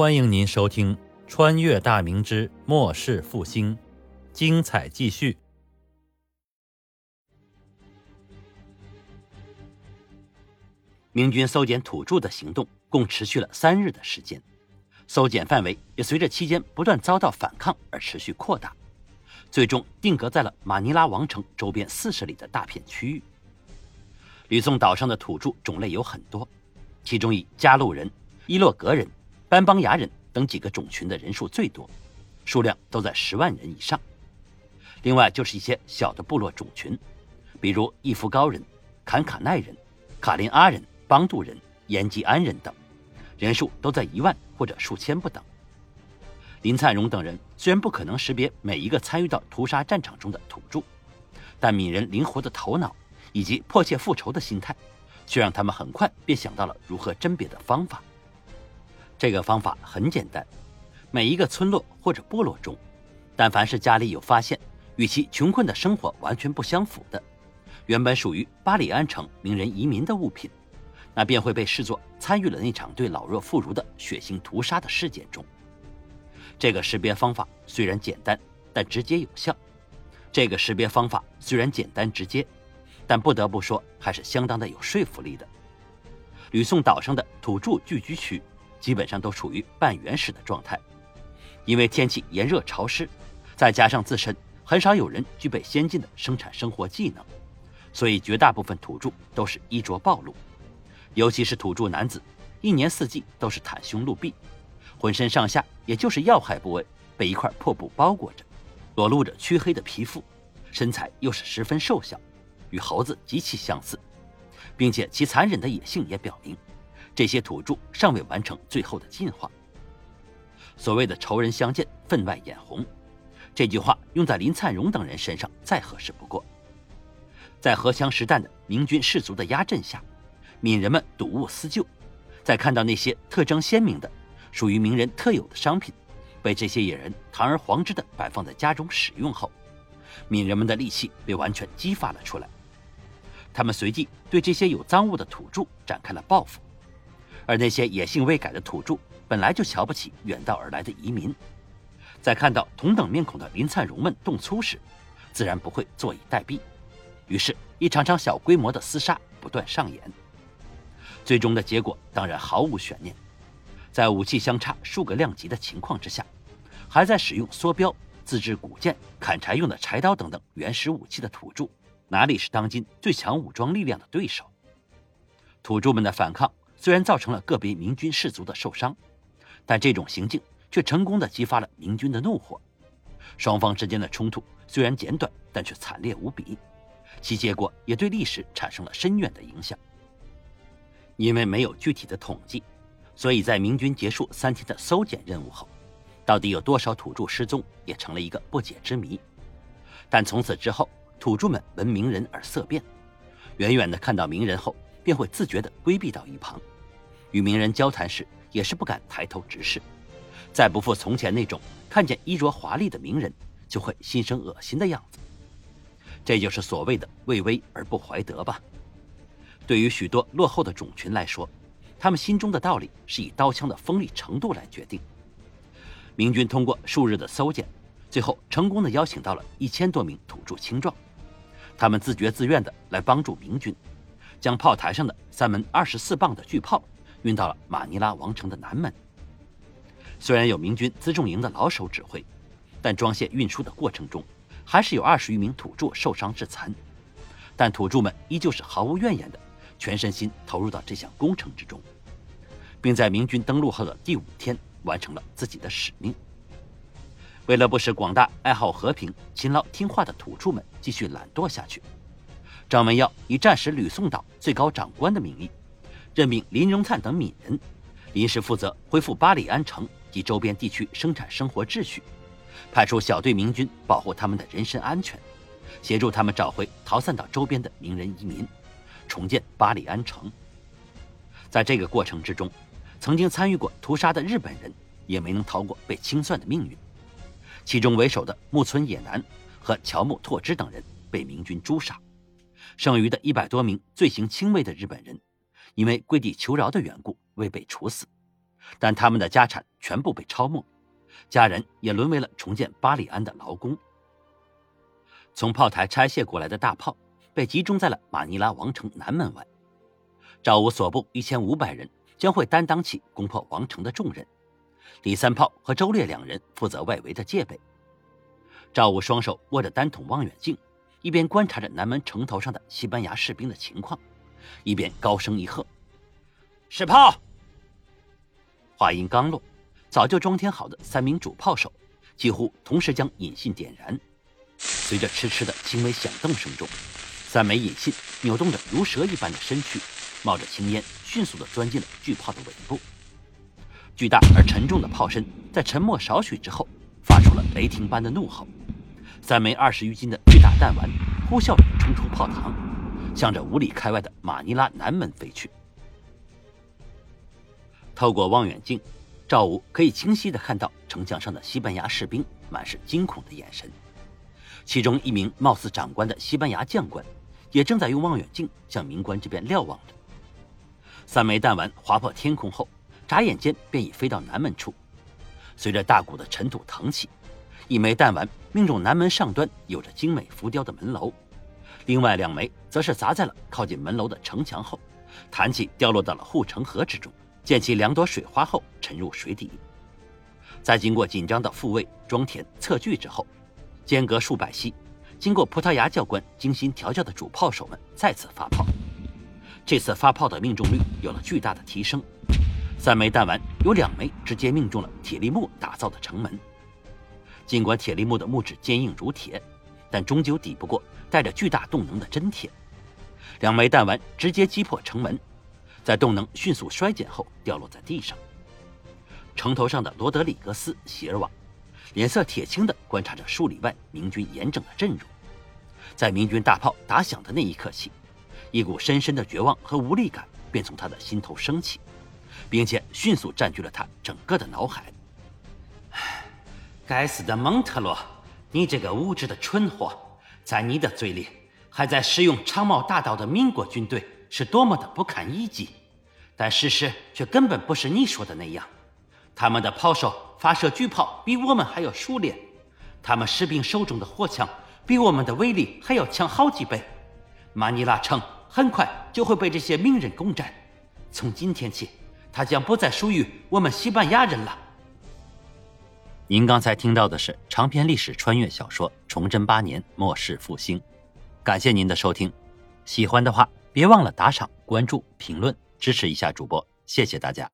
欢迎您收听《穿越大明之末世复兴》，精彩继续。明军搜检土著的行动共持续了三日的时间，搜检范围也随着期间不断遭到反抗而持续扩大，最终定格在了马尼拉王城周边四十里的大片区域。吕宋岛上的土著种类有很多，其中以加路人、伊洛格人。班邦牙人等几个种群的人数最多，数量都在十万人以上。另外就是一些小的部落种群，比如伊夫高人、坎卡奈人、卡林阿人、邦杜人、延吉安人等，人数都在一万或者数千不等。林灿荣等人虽然不可能识别每一个参与到屠杀战场中的土著，但闽人灵活的头脑以及迫切复仇的心态，却让他们很快便想到了如何甄别的方法。这个方法很简单，每一个村落或者部落中，但凡是家里有发现与其穷困的生活完全不相符的，原本属于巴里安城名人移民的物品，那便会被视作参与了那场对老弱妇孺的血腥屠杀的事件中。这个识别方法虽然简单，但直接有效。这个识别方法虽然简单直接，但不得不说还是相当的有说服力的。吕宋岛上的土著聚居区。基本上都处于半原始的状态，因为天气炎热潮湿，再加上自身很少有人具备先进的生产生活技能，所以绝大部分土著都是衣着暴露，尤其是土著男子，一年四季都是袒胸露臂，浑身上下也就是要害部位被一块破布包裹着，裸露着黢黑的皮肤，身材又是十分瘦小，与猴子极其相似，并且其残忍的野性也表明。这些土著尚未完成最后的进化。所谓的“仇人相见，分外眼红”，这句话用在林灿荣等人身上再合适不过。在荷枪实弹的明军士卒的压阵下，闽人们睹物思旧，在看到那些特征鲜明的、属于名人特有的商品被这些野人堂而皇之地摆放在家中使用后，闽人们的戾气被完全激发了出来。他们随即对这些有赃物的土著展开了报复。而那些野性未改的土著本来就瞧不起远道而来的移民，在看到同等面孔的林灿荣们动粗时，自然不会坐以待毙。于是，一场场小规模的厮杀不断上演。最终的结果当然毫无悬念，在武器相差数个量级的情况之下，还在使用梭镖、自制古剑、砍柴用的柴刀等等原始武器的土著，哪里是当今最强武装力量的对手？土著们的反抗。虽然造成了个别明军士卒的受伤，但这种行径却成功的激发了明军的怒火。双方之间的冲突虽然简短，但却惨烈无比，其结果也对历史产生了深远的影响。因为没有具体的统计，所以在明军结束三天的搜检任务后，到底有多少土著失踪，也成了一个不解之谜。但从此之后，土著们闻名人而色变，远远的看到名人后，便会自觉地规避到一旁。与名人交谈时，也是不敢抬头直视，再不复从前那种看见衣着华丽的名人就会心生恶心的样子。这就是所谓的畏威而不怀德吧。对于许多落后的种群来说，他们心中的道理是以刀枪的锋利程度来决定。明军通过数日的搜检，最后成功的邀请到了一千多名土著青壮，他们自觉自愿的来帮助明军，将炮台上的三门二十四磅的巨炮。运到了马尼拉王城的南门。虽然有明军辎重营的老手指挥，但装卸运输的过程中，还是有二十余名土著受伤致残。但土著们依旧是毫无怨言的，全身心投入到这项工程之中，并在明军登陆后的第五天完成了自己的使命。为了不使广大爱好和平、勤劳听话的土著们继续懒惰下去，张文耀以战时吕宋岛最高长官的名义。任命林荣灿等闽人，临时负责恢复巴里安城及周边地区生产生活秩序，派出小队明军保护他们的人身安全，协助他们找回逃散到周边的名人移民，重建巴里安城。在这个过程之中，曾经参与过屠杀的日本人也没能逃过被清算的命运，其中为首的木村野男和乔木拓之等人被明军诛杀，剩余的一百多名罪行轻微的日本人。因为跪地求饶的缘故，未被处死，但他们的家产全部被抄没，家人也沦为了重建巴里安的劳工。从炮台拆卸过来的大炮被集中在了马尼拉王城南门外，赵武所部一千五百人将会担当起攻破王城的重任，李三炮和周烈两人负责外围的戒备。赵武双手握着单筒望远镜，一边观察着南门城头上的西班牙士兵的情况，一边高声一喝：“试炮！”话音刚落，早就装填好的三名主炮手几乎同时将引信点燃。随着嗤嗤的轻微响动声中，三枚引信扭动着如蛇一般的身躯，冒着青烟，迅速地钻进了巨炮的尾部。巨大而沉重的炮身在沉默少许之后，发出了雷霆般的怒吼。三枚二十余斤的巨大弹丸呼啸着冲出炮膛，向着五里开外的马尼拉南门飞去。透过望远镜，赵武可以清晰地看到城墙上的西班牙士兵满是惊恐的眼神。其中一名貌似长官的西班牙将官，也正在用望远镜向民官这边瞭望着。三枚弹丸划破天空后，眨眼间便已飞到南门处。随着大股的尘土腾起，一枚弹丸命中南门上端有着精美浮雕的门楼，另外两枚则是砸在了靠近门楼的城墙后，弹起掉落到了护城河之中。溅起两朵水花后沉入水底，在经过紧张的复位、装填、测距之后，间隔数百息，经过葡萄牙教官精心调教的主炮手们再次发炮。这次发炮的命中率有了巨大的提升，三枚弹丸有两枚直接命中了铁力木打造的城门。尽管铁力木的木质坚硬如铁，但终究抵不过带着巨大动能的真铁。两枚弹丸直接击破城门。在动能迅速衰减后，掉落在地上。城头上的罗德里格斯·席尔瓦脸色铁青地观察着数里外明军严整的阵容。在明军大炮打响的那一刻起，一股深深的绝望和无力感便从他的心头升起，并且迅速占据了他整个的脑海。该死的蒙特罗，你这个无知的蠢货！在你的嘴里，还在使用长矛大刀的民国军队。是多么的不堪一击，但事实却根本不是你说的那样。他们的炮手发射巨炮比我们还要熟练，他们士兵手中的火枪比我们的威力还要强好几倍。马尼拉城很快就会被这些名人攻占，从今天起，它将不再属于我们西班牙人了。您刚才听到的是长篇历史穿越小说《崇祯八年末世复兴》，感谢您的收听，喜欢的话。别忘了打赏、关注、评论，支持一下主播，谢谢大家。